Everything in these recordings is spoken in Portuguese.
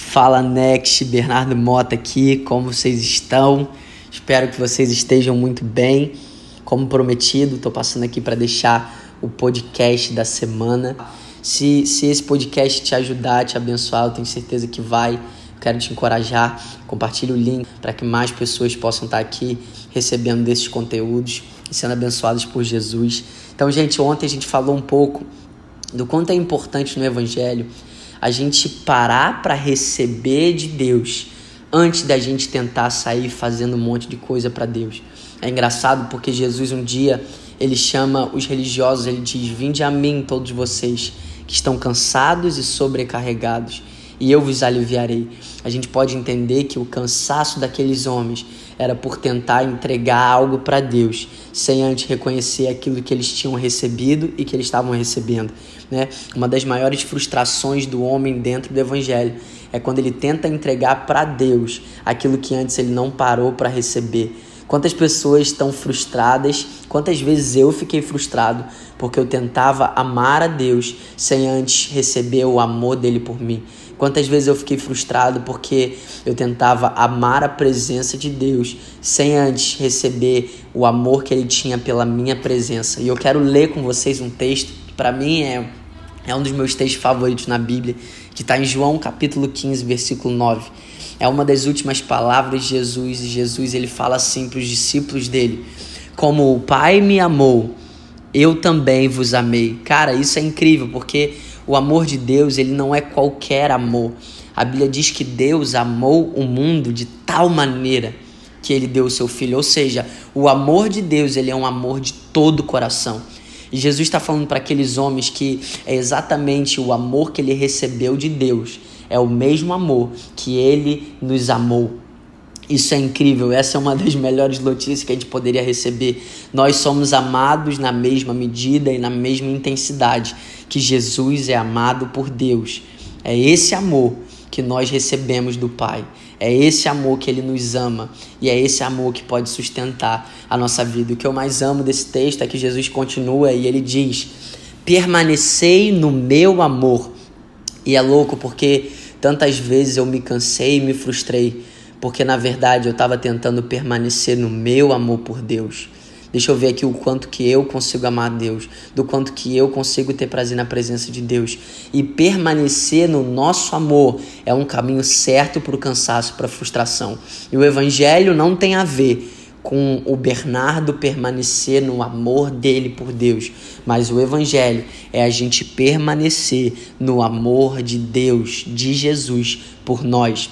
Fala Next, Bernardo Mota aqui, como vocês estão? Espero que vocês estejam muito bem. Como prometido, estou passando aqui para deixar o podcast da semana. Se, se esse podcast te ajudar, te abençoar, eu tenho certeza que vai. quero te encorajar. Compartilhe o link para que mais pessoas possam estar aqui recebendo desses conteúdos e sendo abençoados por Jesus. Então, gente, ontem a gente falou um pouco do quanto é importante no Evangelho a gente parar para receber de Deus antes da gente tentar sair fazendo um monte de coisa para Deus. É engraçado porque Jesus um dia ele chama os religiosos, ele diz: "Vinde a mim todos vocês que estão cansados e sobrecarregados, e eu vos aliviarei". A gente pode entender que o cansaço daqueles homens era por tentar entregar algo para Deus, sem antes reconhecer aquilo que eles tinham recebido e que eles estavam recebendo. Né? Uma das maiores frustrações do homem dentro do Evangelho é quando ele tenta entregar para Deus aquilo que antes ele não parou para receber. Quantas pessoas estão frustradas? Quantas vezes eu fiquei frustrado porque eu tentava amar a Deus sem antes receber o amor dele por mim? Quantas vezes eu fiquei frustrado porque eu tentava amar a presença de Deus sem antes receber o amor que ele tinha pela minha presença? E eu quero ler com vocês um texto que para mim é, é um dos meus textos favoritos na Bíblia, que está em João capítulo 15, versículo 9 é uma das últimas palavras de Jesus e Jesus ele fala assim para os discípulos dele: Como o Pai me amou, eu também vos amei. Cara, isso é incrível porque o amor de Deus ele não é qualquer amor. A Bíblia diz que Deus amou o mundo de tal maneira que ele deu o seu filho. Ou seja, o amor de Deus ele é um amor de todo o coração. E Jesus está falando para aqueles homens que é exatamente o amor que ele recebeu de Deus é o mesmo amor que ele nos amou. Isso é incrível, essa é uma das melhores notícias que a gente poderia receber. Nós somos amados na mesma medida e na mesma intensidade que Jesus é amado por Deus. É esse amor que nós recebemos do Pai. É esse amor que ele nos ama e é esse amor que pode sustentar a nossa vida. O que eu mais amo desse texto é que Jesus continua e ele diz: Permanecei no meu amor. E é louco porque Tantas vezes eu me cansei e me frustrei, porque na verdade eu estava tentando permanecer no meu amor por Deus. Deixa eu ver aqui o quanto que eu consigo amar Deus, do quanto que eu consigo ter prazer na presença de Deus. E permanecer no nosso amor é um caminho certo para o cansaço, para a frustração. E o Evangelho não tem a ver com o Bernardo permanecer no amor dele por Deus, mas o evangelho é a gente permanecer no amor de Deus, de Jesus por nós.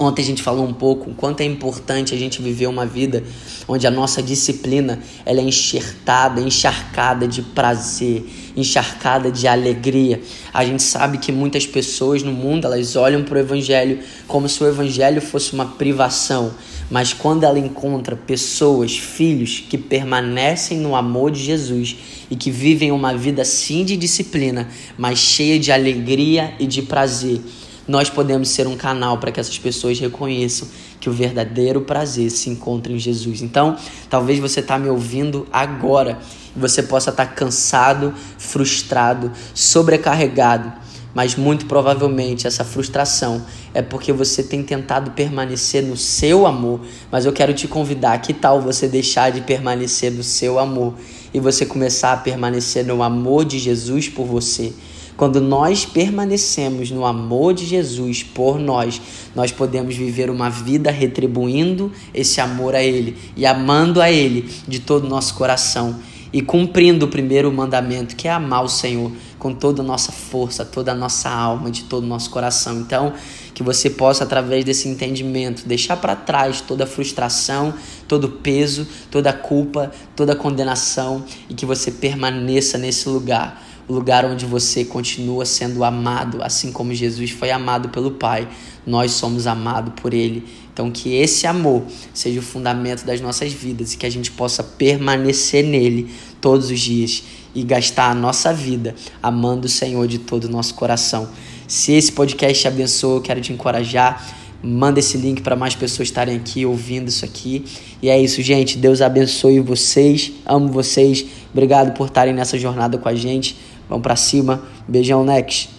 Ontem a gente falou um pouco o quanto é importante a gente viver uma vida onde a nossa disciplina ela é enxertada, encharcada de prazer, encharcada de alegria. A gente sabe que muitas pessoas no mundo elas olham para o evangelho como se o evangelho fosse uma privação, mas quando ela encontra pessoas, filhos que permanecem no amor de Jesus e que vivem uma vida sim de disciplina, mas cheia de alegria e de prazer, nós podemos ser um canal para que essas pessoas reconheçam que o verdadeiro prazer se encontra em Jesus. Então, talvez você está me ouvindo agora e você possa estar tá cansado, frustrado, sobrecarregado, mas muito provavelmente essa frustração é porque você tem tentado permanecer no seu amor. Mas eu quero te convidar, que tal você deixar de permanecer no seu amor e você começar a permanecer no amor de Jesus por você? Quando nós permanecemos no amor de Jesus por nós, nós podemos viver uma vida retribuindo esse amor a Ele e amando a Ele de todo o nosso coração e cumprindo o primeiro mandamento, que é amar o Senhor com toda a nossa força, toda a nossa alma, de todo o nosso coração. Então, que você possa, através desse entendimento, deixar para trás toda a frustração, todo o peso, toda a culpa, toda a condenação e que você permaneça nesse lugar lugar onde você continua sendo amado, assim como Jesus foi amado pelo Pai, nós somos amados por Ele. Então, que esse amor seja o fundamento das nossas vidas e que a gente possa permanecer nele todos os dias e gastar a nossa vida amando o Senhor de todo o nosso coração. Se esse podcast te abençoa, eu quero te encorajar. Manda esse link para mais pessoas estarem aqui ouvindo isso aqui. E é isso, gente. Deus abençoe vocês. Amo vocês. Obrigado por estarem nessa jornada com a gente. Vamos para cima. Beijão, Next.